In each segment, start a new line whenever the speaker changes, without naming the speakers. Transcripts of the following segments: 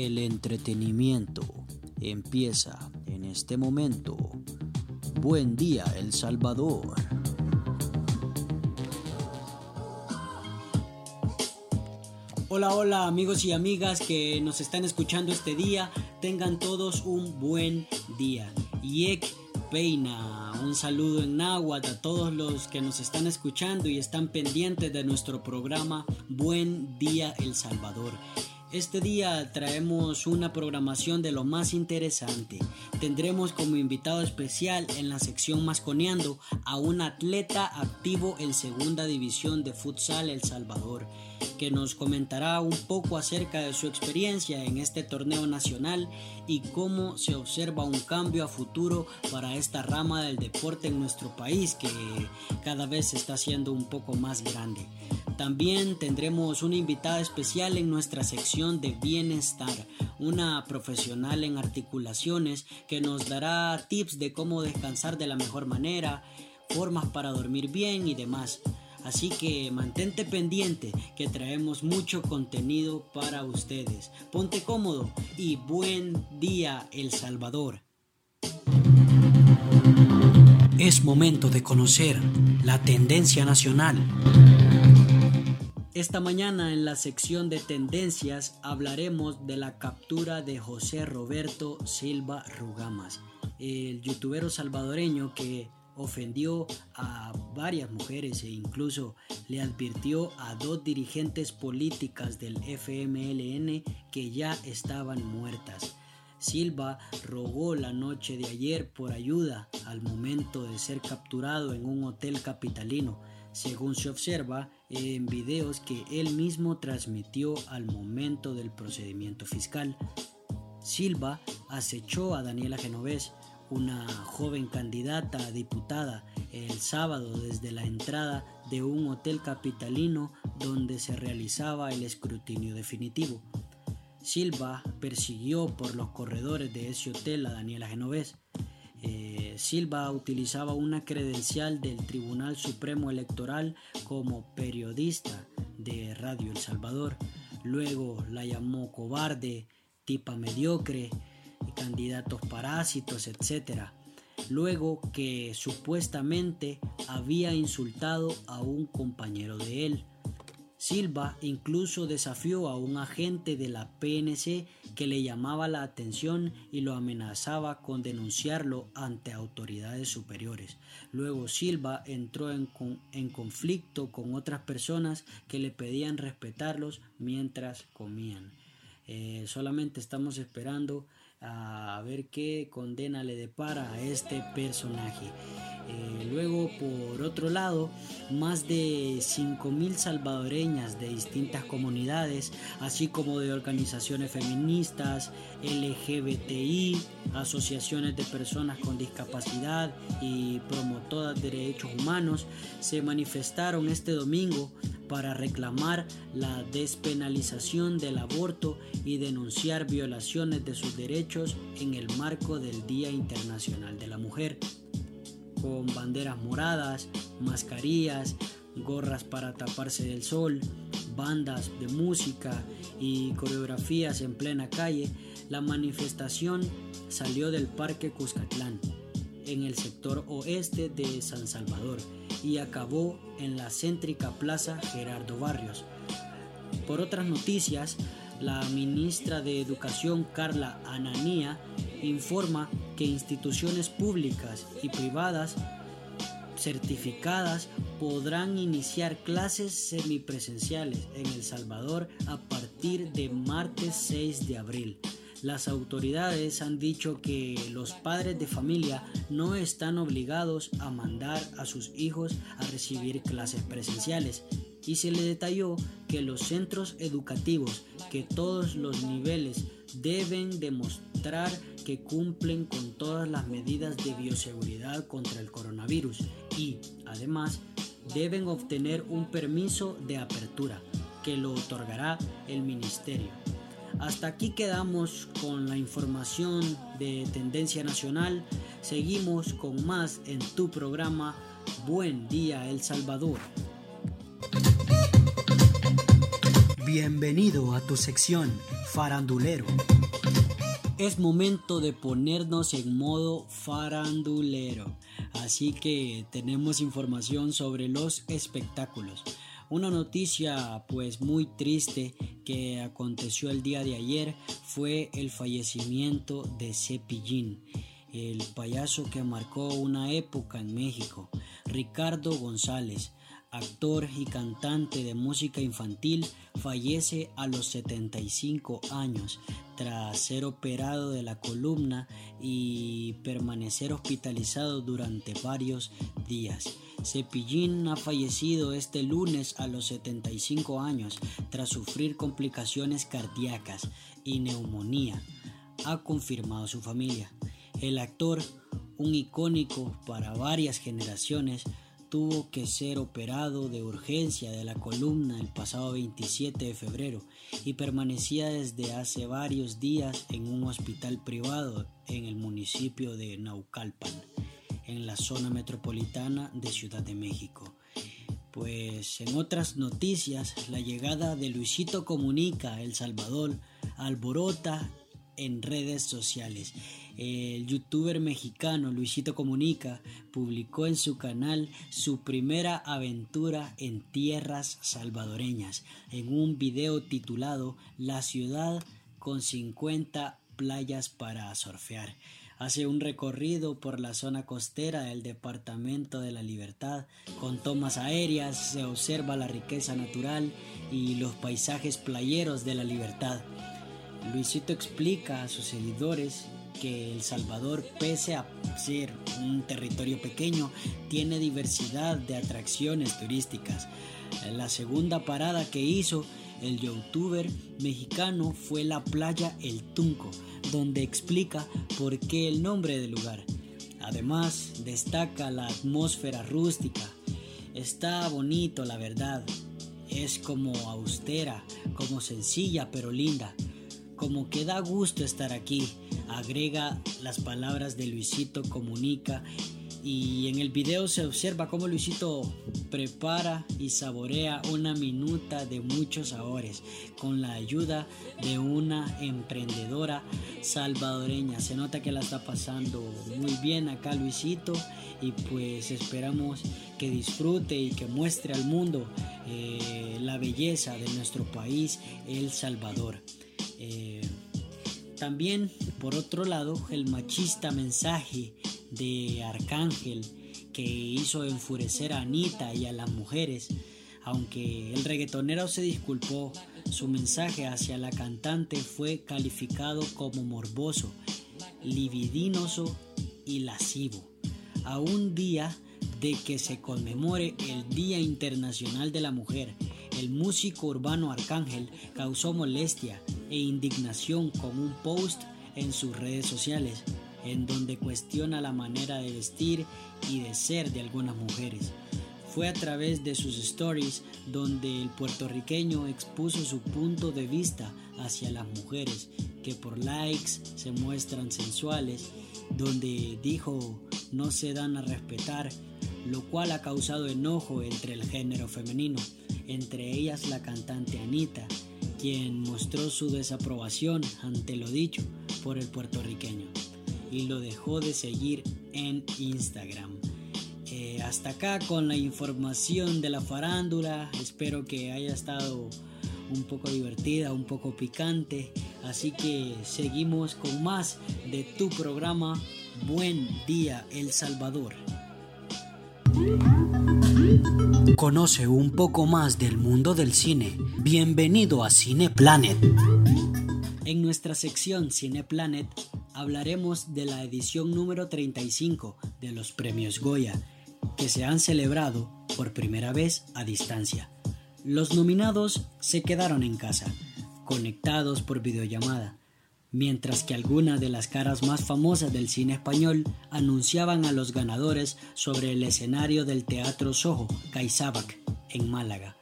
El entretenimiento empieza en este momento. Buen día, El Salvador. Hola, hola amigos y amigas que nos están escuchando este día. Tengan todos un buen día. Yek Peina, un saludo en náhuatl a todos los que nos están escuchando y están pendientes de nuestro programa Buen Día El Salvador. Este día traemos una programación de lo más interesante. Tendremos como invitado especial en la sección Masconeando a un atleta activo en segunda división de futsal El Salvador, que nos comentará un poco acerca de su experiencia en este torneo nacional y cómo se observa un cambio a futuro para esta rama del deporte en nuestro país que cada vez se está haciendo un poco más grande. También tendremos una invitada especial en nuestra sección de bienestar, una profesional en articulaciones que nos dará tips de cómo descansar de la mejor manera, formas para dormir bien y demás. Así que mantente pendiente que traemos mucho contenido para ustedes. Ponte cómodo y buen día El Salvador. Es momento de conocer la tendencia nacional. Esta mañana en la sección de tendencias hablaremos de la captura de José Roberto Silva Rugamas, el youtubero salvadoreño que ofendió a varias mujeres e incluso le advirtió a dos dirigentes políticas del FMLN que ya estaban muertas. Silva rogó la noche de ayer por ayuda al momento de ser capturado en un hotel capitalino según se observa en videos que él mismo transmitió al momento del procedimiento fiscal. Silva acechó a Daniela Genovés, una joven candidata a diputada, el sábado desde la entrada de un hotel capitalino donde se realizaba el escrutinio definitivo. Silva persiguió por los corredores de ese hotel a Daniela Genovés. Eh, Silva utilizaba una credencial del Tribunal Supremo Electoral como periodista de Radio El Salvador. Luego la llamó cobarde, tipa mediocre, candidatos parásitos, etc. Luego que supuestamente había insultado a un compañero de él. Silva incluso desafió a un agente de la PNC que le llamaba la atención y lo amenazaba con denunciarlo ante autoridades superiores. Luego Silva entró en, conflicto con otras personas que le pedían respetarlos mientras comían. Eh, solamente estamos esperando a ver qué condena le depara a este personaje. Eh, luego, por otro lado, más de 5.000 salvadoreñas de distintas comunidades, así como de organizaciones feministas, LGBTI, asociaciones de personas con discapacidad y promotoras de derechos humanos, se manifestaron este domingo para reclamar la despenalización del aborto y denunciar violaciones de sus derechos en el marco del Día Internacional de la Mujer. Con banderas moradas, mascarillas, gorras para taparse del sol, bandas de música y coreografías en plena calle, la manifestación salió del Parque Cuscatlán, en el sector oeste de San Salvador, y acabó en la céntrica Plaza Gerardo Barrios. Por otras noticias, la ministra de Educación Carla Ananía informa que instituciones públicas y privadas certificadas podrán iniciar clases semipresenciales en El Salvador a partir de martes 6 de abril. Las autoridades han dicho que los padres de familia no están obligados a mandar a sus hijos a recibir clases presenciales y se le detalló que los centros educativos que todos los niveles deben demostrar que cumplen con todas las medidas de bioseguridad contra el coronavirus y además deben obtener un permiso de apertura que lo otorgará el ministerio. Hasta aquí quedamos con la información de Tendencia Nacional. Seguimos con más en tu programa Buen Día El Salvador. Bienvenido a tu sección Farandulero. es momento de ponernos en modo farandulero. Así que tenemos información sobre los espectáculos. Una noticia pues muy triste que aconteció el día de ayer fue el fallecimiento de Cepillín, el payaso que marcó una época en México. Ricardo González, actor y cantante de música infantil, fallece a los 75 años tras ser operado de la columna y permanecer hospitalizado durante varios días. Cepillín ha fallecido este lunes a los 75 años tras sufrir complicaciones cardíacas y neumonía, ha confirmado su familia. El actor, un icónico para varias generaciones, tuvo que ser operado de urgencia de la columna el pasado 27 de febrero y permanecía desde hace varios días en un hospital privado en el municipio de Naucalpan, en la zona metropolitana de Ciudad de México. Pues en otras noticias, la llegada de Luisito Comunica El Salvador alborota en redes sociales el youtuber mexicano Luisito Comunica publicó en su canal su primera aventura en tierras salvadoreñas en un video titulado La ciudad con 50 playas para surfear. Hace un recorrido por la zona costera del Departamento de la Libertad. Con tomas aéreas se observa la riqueza natural y los paisajes playeros de la libertad. Luisito explica a sus seguidores que El Salvador, pese a ser un territorio pequeño, tiene diversidad de atracciones turísticas. La segunda parada que hizo el youtuber mexicano fue la playa El Tunco, donde explica por qué el nombre del lugar. Además, destaca la atmósfera rústica. Está bonito, la verdad. Es como austera, como sencilla pero linda. Como que da gusto estar aquí agrega las palabras de Luisito Comunica y en el video se observa cómo Luisito prepara y saborea una minuta de muchos sabores con la ayuda de una emprendedora salvadoreña. Se nota que la está pasando muy bien acá Luisito y pues esperamos que disfrute y que muestre al mundo eh, la belleza de nuestro país, El Salvador. Eh, también, por otro lado, el machista mensaje de Arcángel que hizo enfurecer a Anita y a las mujeres. Aunque el reggaetonero se disculpó, su mensaje hacia la cantante fue calificado como morboso, libidinoso y lascivo. A un día de que se conmemore el Día Internacional de la Mujer, el músico urbano Arcángel causó molestia e indignación con un post en sus redes sociales, en donde cuestiona la manera de vestir y de ser de algunas mujeres. Fue a través de sus stories donde el puertorriqueño expuso su punto de vista hacia las mujeres que por likes se muestran sensuales, donde dijo no se dan a respetar, lo cual ha causado enojo entre el género femenino, entre ellas la cantante Anita, quien mostró su desaprobación ante lo dicho por el puertorriqueño y lo dejó de seguir en Instagram. Eh, hasta acá con la información de la farándula, espero que haya estado un poco divertida, un poco picante, así que seguimos con más de tu programa Buen Día El Salvador. Conoce un poco más del mundo del cine. Bienvenido a Cine Planet. En nuestra sección Cine Planet hablaremos de la edición número 35 de los premios Goya, que se han celebrado por primera vez a distancia. Los nominados se quedaron en casa, conectados por videollamada mientras que algunas de las caras más famosas del cine español anunciaban a los ganadores sobre el escenario del Teatro Soho, Caizabac, en Málaga.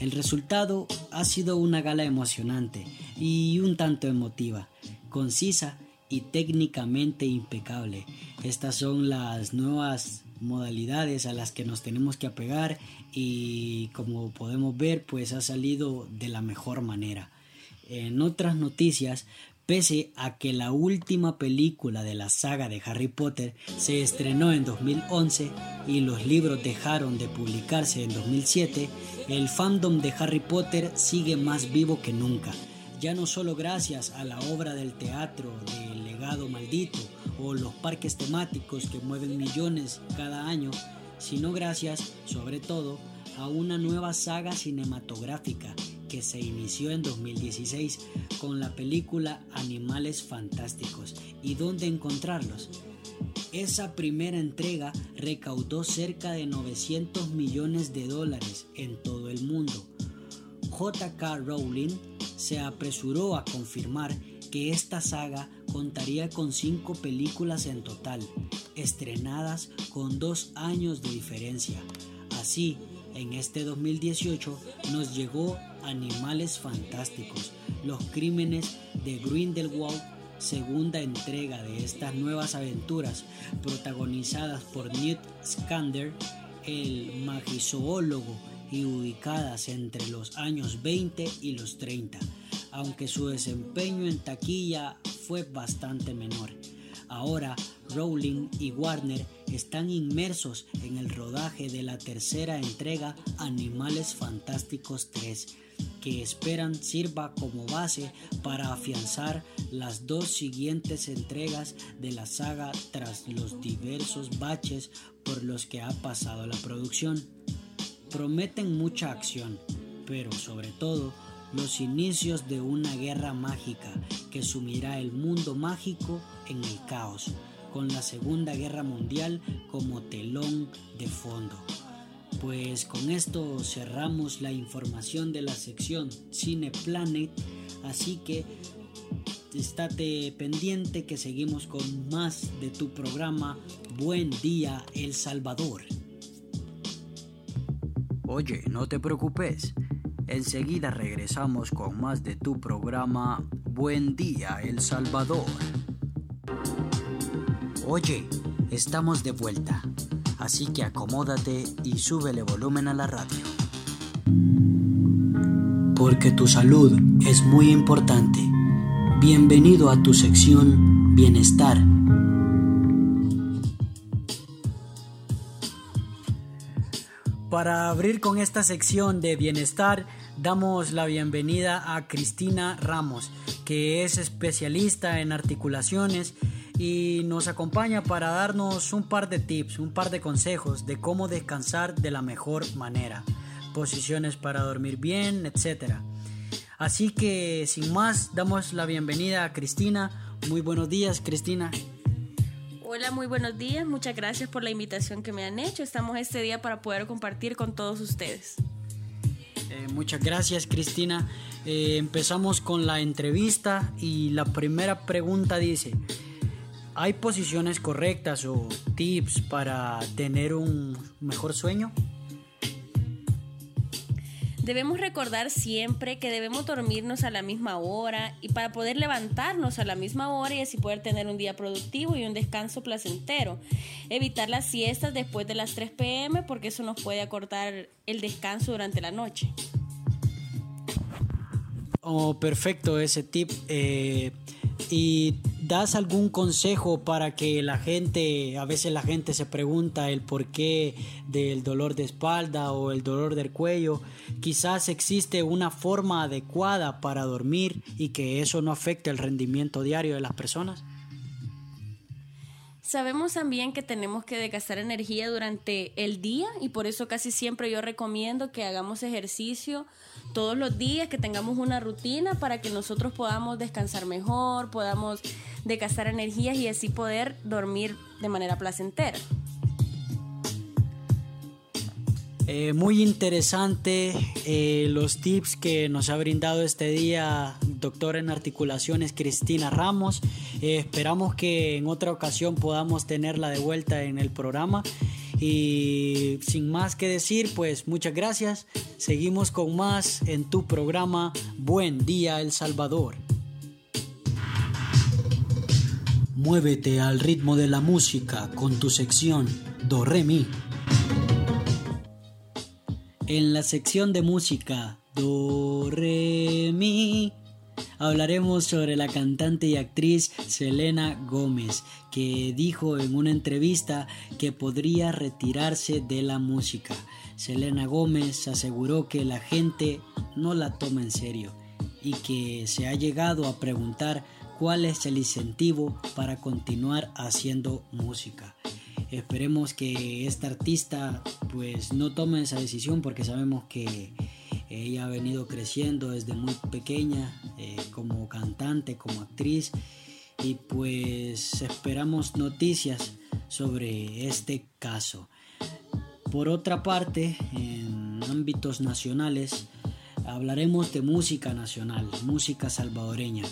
El resultado ha sido una gala emocionante y un tanto emotiva, concisa y técnicamente impecable. Estas son las nuevas modalidades a las que nos tenemos que apegar y como podemos ver pues ha salido de la mejor manera. En otras noticias Pese a que la última película de la saga de Harry Potter se estrenó en 2011 y los libros dejaron de publicarse en 2007, el fandom de Harry Potter sigue más vivo que nunca, ya no solo gracias a la obra del teatro del legado maldito o los parques temáticos que mueven millones cada año, sino gracias, sobre todo, a una nueva saga cinematográfica que se inició en 2016 con la película Animales Fantásticos y dónde encontrarlos. Esa primera entrega recaudó cerca de 900 millones de dólares en todo el mundo. JK Rowling se apresuró a confirmar que esta saga contaría con cinco películas en total, estrenadas con dos años de diferencia. Así, en este 2018 nos llegó Animales Fantásticos, los crímenes de Grindelwald, segunda entrega de estas nuevas aventuras protagonizadas por Newt Skander, el magizoólogo y ubicadas entre los años 20 y los 30, aunque su desempeño en taquilla fue bastante menor. Ahora Rowling y Warner están inmersos en el rodaje de la tercera entrega Animales Fantásticos 3, que esperan sirva como base para afianzar las dos siguientes entregas de la saga tras los diversos baches por los que ha pasado la producción. Prometen mucha acción, pero sobre todo los inicios de una guerra mágica que sumirá el mundo mágico en el caos, con la Segunda Guerra Mundial como telón de fondo. Pues con esto cerramos la información de la sección Cine Planet, así que estate pendiente que seguimos con más de tu programa Buen Día El Salvador. Oye, no te preocupes Enseguida regresamos con más de tu programa Buen Día El Salvador. Oye, estamos de vuelta, así que acomódate y súbele volumen a la radio. Porque tu salud es muy importante. Bienvenido a tu sección Bienestar Para abrir con esta sección de bienestar, damos la bienvenida a Cristina Ramos, que es especialista en articulaciones y nos acompaña para darnos un par de tips, un par de consejos de cómo descansar de la mejor manera, posiciones para dormir bien, etc. Así que sin más, damos la bienvenida a Cristina. Muy buenos días, Cristina.
Hola, muy buenos días. Muchas gracias por la invitación que me han hecho. Estamos este día para poder compartir con todos ustedes.
Eh, muchas gracias, Cristina. Eh, empezamos con la entrevista y la primera pregunta dice, ¿hay posiciones correctas o tips para tener un mejor sueño?
Debemos recordar siempre que debemos dormirnos a la misma hora y para poder levantarnos a la misma hora y así poder tener un día productivo y un descanso placentero. Evitar las siestas después de las 3 pm porque eso nos puede acortar el descanso durante la noche.
Oh, perfecto ese tip. Eh, ¿Y das algún consejo para que la gente, a veces la gente se pregunta el porqué del dolor de espalda o el dolor del cuello? Quizás existe una forma adecuada para dormir y que eso no afecte el rendimiento diario de las personas.
Sabemos también que tenemos que desgastar energía durante el día y por eso casi siempre yo recomiendo que hagamos ejercicio todos los días, que tengamos una rutina para que nosotros podamos descansar mejor, podamos desgastar energías y así poder dormir de manera placentera.
Eh, muy interesante eh, los tips que nos ha brindado este día doctora en articulaciones Cristina Ramos. Eh, esperamos que en otra ocasión podamos tenerla de vuelta en el programa. Y sin más que decir, pues muchas gracias. Seguimos con más en tu programa Buen Día El Salvador. Muévete al ritmo de la música con tu sección Do Re Mi. En la sección de música Do, Re, Mi, hablaremos sobre la cantante y actriz Selena Gómez, que dijo en una entrevista que podría retirarse de la música. Selena Gómez aseguró que la gente no la toma en serio y que se ha llegado a preguntar cuál es el incentivo para continuar haciendo música. Esperemos que esta artista pues no tome esa decisión porque sabemos que ella ha venido creciendo desde muy pequeña eh, como cantante, como actriz y pues esperamos noticias sobre este caso. Por otra parte, en ámbitos nacionales, hablaremos de música nacional, música salvadoreña.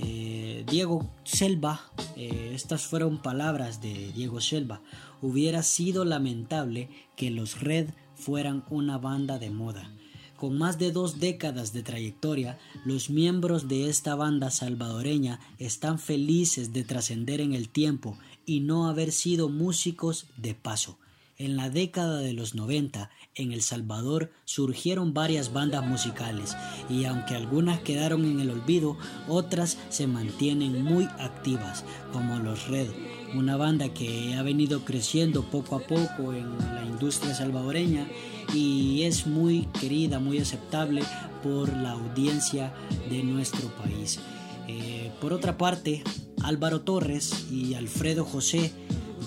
Eh, Diego Selva, eh, estas fueron palabras de Diego Selva, hubiera sido lamentable que los Red fueran una banda de moda. Con más de dos décadas de trayectoria, los miembros de esta banda salvadoreña están felices de trascender en el tiempo y no haber sido músicos de paso. En la década de los 90, en El Salvador surgieron varias bandas musicales y aunque algunas quedaron en el olvido, otras se mantienen muy activas, como los Red, una banda que ha venido creciendo poco a poco en la industria salvadoreña y es muy querida, muy aceptable por la audiencia de nuestro país. Eh, por otra parte, Álvaro Torres y Alfredo José,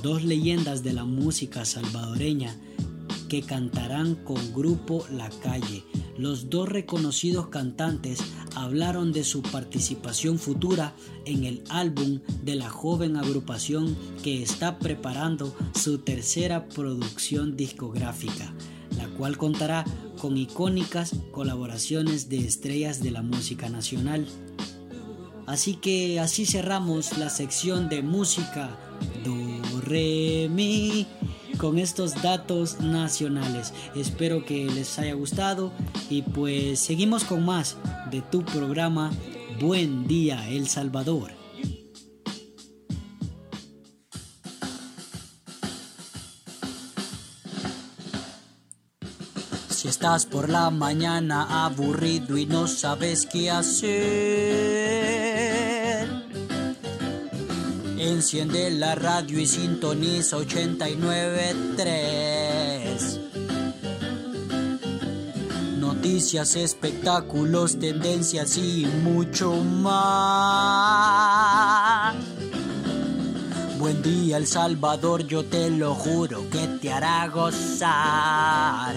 dos leyendas de la música salvadoreña, que cantarán con grupo La Calle. Los dos reconocidos cantantes hablaron de su participación futura en el álbum de la joven agrupación que está preparando su tercera producción discográfica la cual contará con icónicas colaboraciones de estrellas de la música nacional. Así que así cerramos la sección de música con estos datos nacionales. Espero que les haya gustado y pues seguimos con más de tu programa Buen día El Salvador. Si estás por la mañana aburrido y no sabes qué hacer, enciende la radio y sintoniza 89.3. Noticias, espectáculos, tendencias y mucho más. Buen día El Salvador, yo te lo juro que te hará gozar.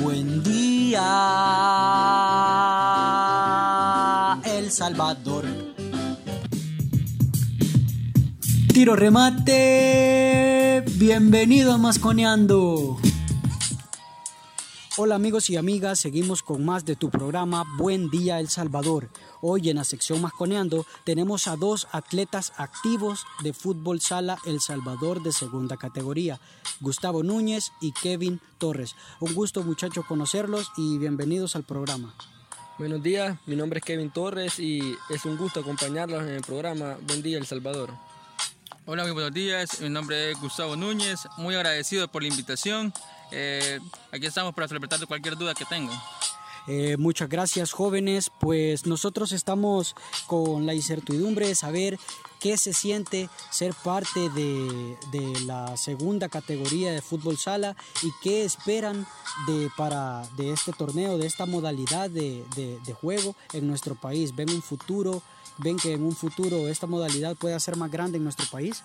Buen día, El Salvador. Tiro remate. Bienvenido a Masconeando. Hola amigos y amigas, seguimos con más de tu programa Buen Día El Salvador. Hoy en la sección Masconeando tenemos a dos atletas activos de fútbol sala El Salvador de segunda categoría, Gustavo Núñez y Kevin Torres. Un gusto muchachos conocerlos y bienvenidos al programa.
Buenos días, mi nombre es Kevin Torres y es un gusto acompañarlos en el programa Buen Día El Salvador.
Hola, muy buenos días, mi nombre es Gustavo Núñez, muy agradecido por la invitación eh, aquí estamos para de cualquier duda que tengan.
Eh, muchas gracias jóvenes, pues nosotros estamos con la incertidumbre de saber qué se siente ser parte de, la segunda categoría de fútbol sala y qué esperan de, para, de este torneo, de esta modalidad de, de juego en nuestro país. ¿Ven un futuro? ¿Ven que en un futuro esta modalidad pueda ser más grande en nuestro país?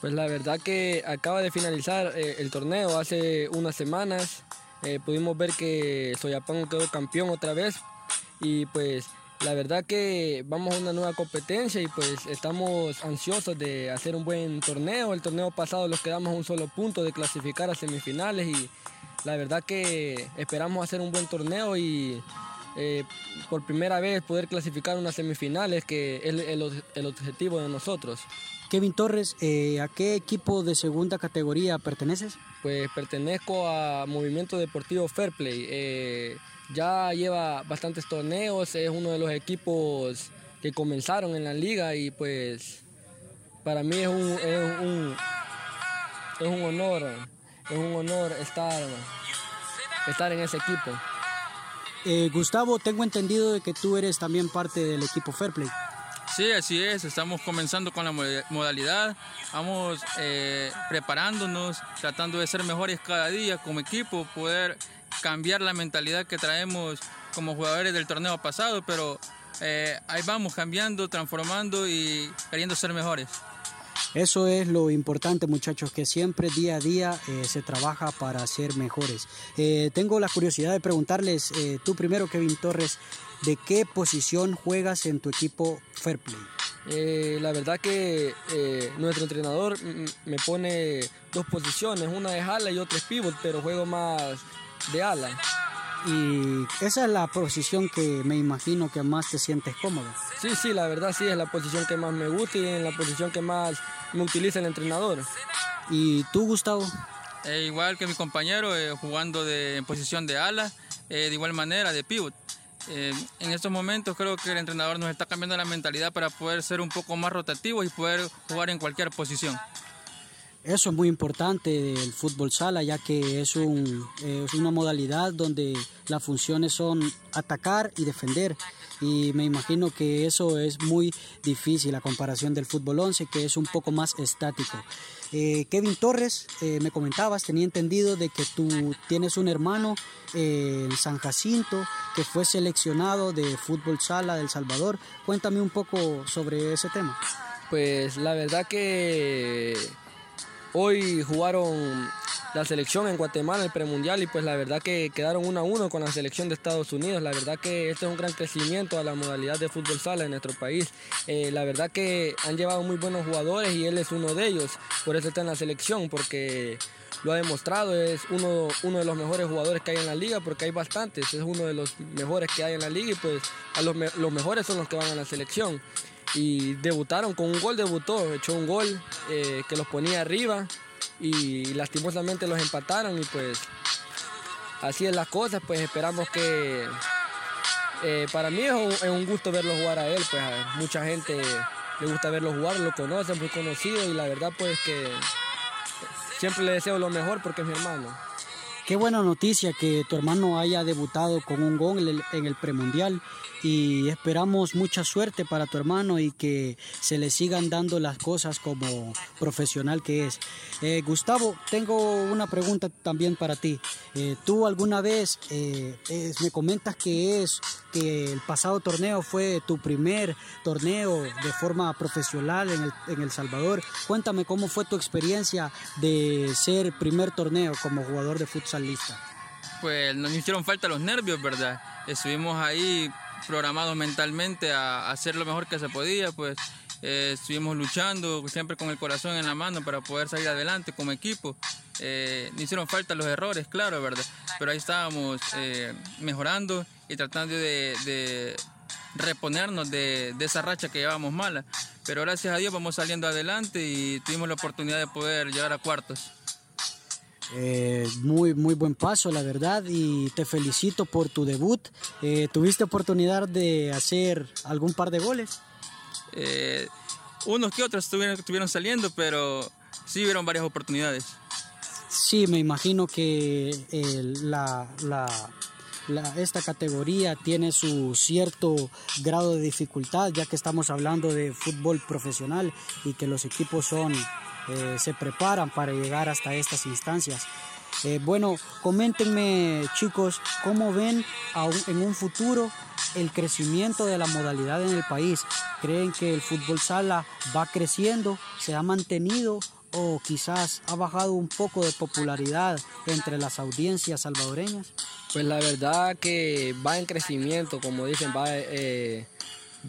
Pues la verdad que acaba de finalizar eh, el torneo hace unas semanas. Eh, pudimos ver que Soyapango quedó campeón otra vez y pues la verdad que vamos a una nueva competencia y pues estamos ansiosos de hacer un buen torneo. El torneo pasado nos quedamos a un solo punto de clasificar a semifinales y la verdad que esperamos hacer un buen torneo y eh, por primera vez poder clasificar unas semifinales que es el objetivo de nosotros.
Kevin Torres, eh, ¿a qué equipo de segunda categoría perteneces?
Pues pertenezco a Movimiento Deportivo Fair Play. Eh, ya lleva bastantes torneos, es uno de los equipos que comenzaron en la liga y pues para mí es un, es un, es un honor, es un honor estar, estar en ese equipo.
Eh, Gustavo, tengo entendido de que tú eres también parte del equipo Fairplay.
Sí, así es, estamos comenzando con la modalidad, vamos eh, preparándonos, tratando de ser mejores cada día como equipo, poder cambiar la mentalidad que traemos como jugadores del torneo pasado, pero eh, ahí vamos cambiando, transformando y queriendo ser mejores.
Eso es lo importante muchachos, que siempre día a día eh, se trabaja para ser mejores. Eh, tengo la curiosidad de preguntarles, tú primero Kevin Torres, ¿de qué posición juegas en tu equipo Fairplay?
la verdad que nuestro entrenador me pone dos posiciones, una es ala y otra es pivot, pero juego más de ala.
Y esa es la posición que me imagino que más te sientes cómodo.
Sí, sí, la verdad sí, es la posición que más me gusta y en la posición que más me utiliza el entrenador.
¿Y tú, Gustavo?
Eh, igual que mi compañero, eh, jugando de, en posición de ala, eh, de igual manera, de pivot. en estos momentos creo que el entrenador nos está cambiando la mentalidad para poder ser un poco más rotativo y poder jugar en cualquier posición.
Eso es muy importante del fútbol sala, ya que es, un, es una modalidad donde las funciones son atacar y defender. Y me imagino que eso es muy difícil a comparación del fútbol 11, que es un poco más estático. Eh, Kevin Torres, eh, me comentabas, tenía entendido de que tú tienes un hermano eh, en San Jacinto que fue seleccionado de fútbol sala del Salvador. Cuéntame un poco sobre ese tema.
Pues la verdad que Hoy jugaron la selección en Guatemala, el premundial, y pues la verdad que quedaron 1 a 1 con la selección de Estados Unidos. La verdad que este es un gran crecimiento a la modalidad de fútbol sala en nuestro país. Eh, la verdad que han llevado muy buenos jugadores y él es uno de ellos. Por eso está en la selección, porque lo ha demostrado, es uno, de los mejores jugadores que hay en la liga, porque hay bastantes, es uno de los mejores que hay en la liga y pues los mejores son los que van a la selección y debutaron con un gol, debutó, echó un gol eh, que los ponía arriba y lastimosamente los empataron y pues así es las cosas, pues esperamos que eh, para mí es un, gusto verlo jugar a él, pues a mucha gente le gusta verlo jugar, lo conoce, muy conocido y la verdad pues que siempre le deseo lo mejor porque es mi hermano.
Qué buena noticia que tu hermano haya debutado con un gol en el premundial y esperamos mucha suerte para tu hermano y que se le sigan dando las cosas como profesional que es. Eh, Gustavo, tengo una pregunta también para ti. Eh, tú alguna vez eh, me comentas que es que el pasado torneo fue tu primer torneo de forma profesional en el, en el Salvador. Cuéntame cómo fue tu experiencia de ser primer torneo como jugador de futsalista.
Pues nos hicieron falta los nervios, ¿verdad? Estuvimos ahí programados mentalmente a, hacer lo mejor que se podía, pues eh, estuvimos luchando siempre con el corazón en la mano para poder salir adelante como equipo. Eh, hicieron falta los errores, claro, ¿verdad? Pero ahí estábamos eh, mejorando y tratando de, reponernos de, de, esa racha que llevábamos mala. Pero gracias a Dios vamos saliendo adelante y tuvimos la oportunidad de poder llegar a cuartos.
Eh, muy, muy buen paso, la verdad, y te felicito por tu debut. Eh, ¿Tuviste oportunidad de hacer algún par de goles?
Eh, unos que otros estuvieron, saliendo, pero sí hubieron varias oportunidades.
Sí, me imagino que la, esta categoría tiene su cierto grado de dificultad, ya que estamos hablando de fútbol profesional y que los equipos son eh, se preparan para llegar hasta estas instancias. Eh, bueno, coméntenme chicos, ¿cómo ven en un futuro el crecimiento de la modalidad en el país? ¿Creen que el fútbol sala va creciendo, se ha mantenido o quizás ha bajado un poco de popularidad entre las audiencias salvadoreñas?
Pues la verdad que va en crecimiento, como dicen, va, eh,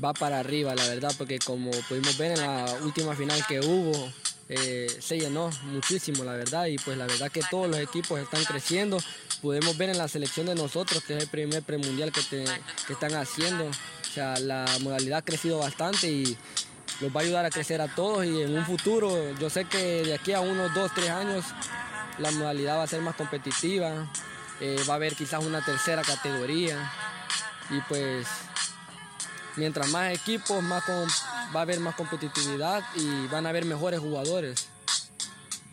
va para arriba, la verdad, porque como pudimos ver en la última final que hubo, eh, se llenó muchísimo, la verdad, y pues la verdad que todos los equipos están creciendo. Podemos ver en la selección de nosotros, que es el primer premundial que, que están haciendo. O sea, la modalidad ha crecido bastante y los va a ayudar a crecer a todos y en un futuro, yo sé que de aquí a unos dos, tres años, la modalidad va a ser más competitiva, eh, va a haber quizás una tercera categoría y pues mientras más equipos, más va a haber más competitividad y van a haber mejores jugadores.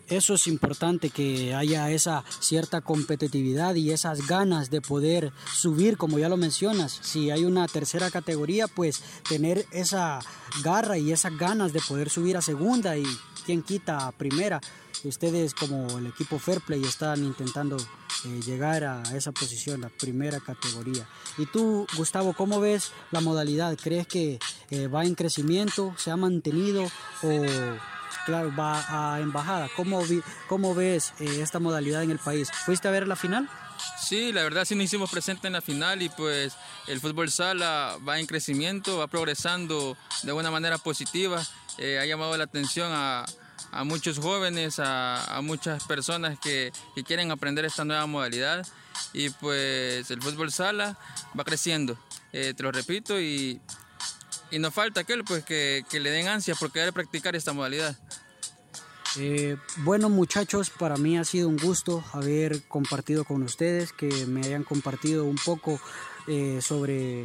eso es importante que haya esa cierta competitividad y esas ganas de poder subir, como ya lo mencionas. Si hay una tercera categoría, pues tener esa garra y esas ganas de poder subir a segunda y quien quita a primera. Ustedes como el equipo Fair Play están intentando eh, llegar a esa posición, la primera categoría. Y tú, Gustavo, ¿cómo ves la modalidad? ¿Crees que eh, va en crecimiento, se ha mantenido o claro, va a embajada? ¿Cómo, cómo ves eh, esta modalidad en el país? ¿Fuiste a ver la final?
Sí, la verdad sí nos hicimos presente en la final y pues el fútbol sala va en crecimiento, va progresando de una manera positiva. ha llamado la atención a, a muchos jóvenes, a, muchas personas que, quieren aprender esta nueva modalidad. Y pues el fútbol sala va creciendo, eh, te lo repito, y, y nos falta aquel pues que, le den ansias por querer practicar esta modalidad.
Eh, bueno muchachos, para mí ha sido un gusto haber compartido con ustedes, que me hayan compartido un poco eh, sobre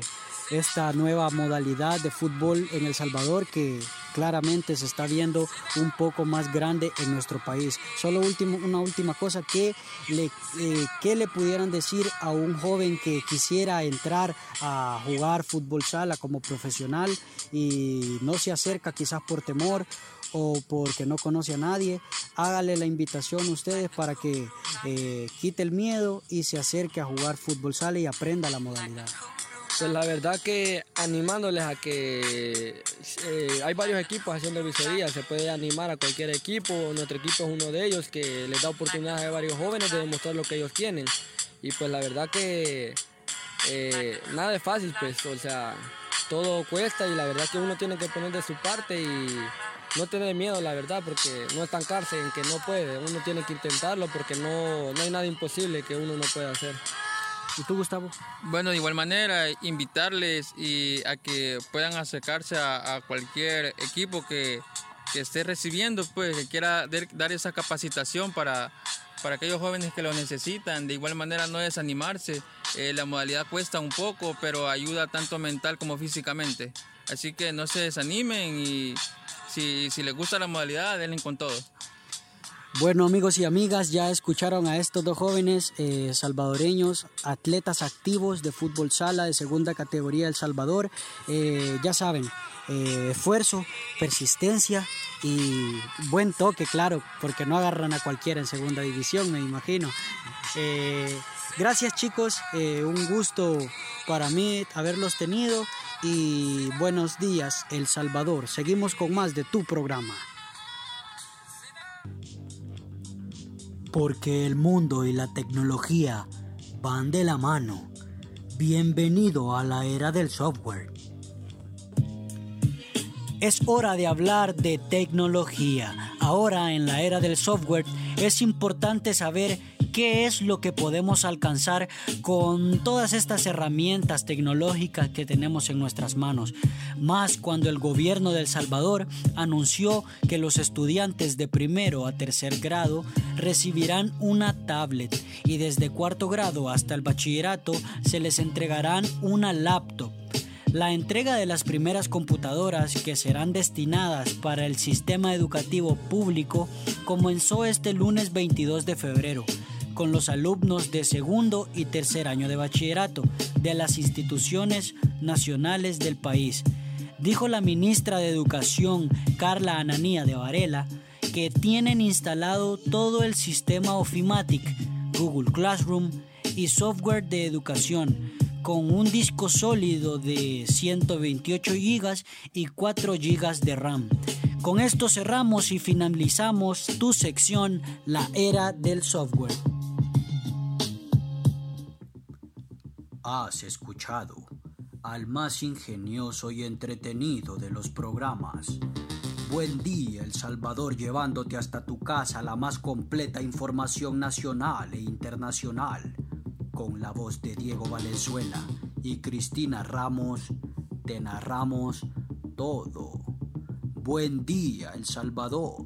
esta nueva modalidad de fútbol en El Salvador que claramente se está viendo un poco más grande en nuestro país. Solo último, una última cosa, que le, eh, ¿qué le pudieran decir a un joven que quisiera entrar a jugar fútbol sala como profesional y no se acerca quizás por temor o porque no conoce a nadie, hágale la invitación a ustedes para que eh, quite el miedo y se acerque a jugar fútbol sala y aprenda la modalidad.
Pues la verdad que animándoles a que eh, hay varios equipos haciendo visorías, se puede animar a cualquier equipo, nuestro equipo es uno de ellos que les da oportunidades a varios jóvenes de demostrar lo que ellos tienen. Y pues la verdad que eh, nada es fácil, pues, o sea, todo cuesta y la verdad que uno tiene que poner de su parte y no tener miedo, la verdad, porque no estancarse en que no puede, uno tiene que intentarlo porque no, no hay nada imposible que uno no pueda hacer.
¿Y tú, Gustavo?
Bueno, de igual manera, invitarles y a que puedan acercarse a, cualquier equipo que, esté recibiendo, pues, que quiera dar esa capacitación para, para aquellos jóvenes que lo necesitan. De igual manera, no desanimarse. Eh, la modalidad cuesta un poco, pero ayuda tanto mental como físicamente. Así que no se desanimen y si, si les gusta la modalidad, denle con todo.
Bueno amigos y amigas, ya escucharon a estos dos jóvenes eh, salvadoreños, atletas activos de fútbol sala de segunda categoría El Salvador. Eh, ya saben, eh, esfuerzo, persistencia y buen toque, claro, porque no agarran a cualquiera en segunda división, me imagino. Gracias chicos, un gusto para mí haberlos tenido y buenos días El Salvador. Seguimos con más de tu programa. porque el mundo y la tecnología van de la mano. Bienvenido a la era del software. Es hora de hablar de tecnología. Ahora en la era del software es importante saber qué es lo que podemos alcanzar con todas estas herramientas tecnológicas que tenemos en nuestras manos. Más cuando el gobierno de El Salvador anunció que los estudiantes de primero a tercer grado recibirán una tablet y desde cuarto grado hasta el bachillerato se les entregarán una laptop. La entrega de las primeras computadoras que serán destinadas para el sistema educativo público comenzó este lunes 22 de febrero con los alumnos de segundo y tercer año de bachillerato de las instituciones nacionales del país. Dijo la ministra de Educación, Carla Ananía de Varela, que tienen instalado todo el sistema Ofimatic, Google Classroom y software de educación con un disco sólido de 128 GB y 4 GB de RAM. Con esto cerramos y finalizamos tu sección La Era del Software. Has escuchado al más ingenioso y entretenido de los programas. Buen día, El Salvador, llevándote hasta tu casa la más completa información nacional e internacional. Con la voz de Diego Valenzuela y Cristina Ramos, te narramos todo. Buen día, El Salvador.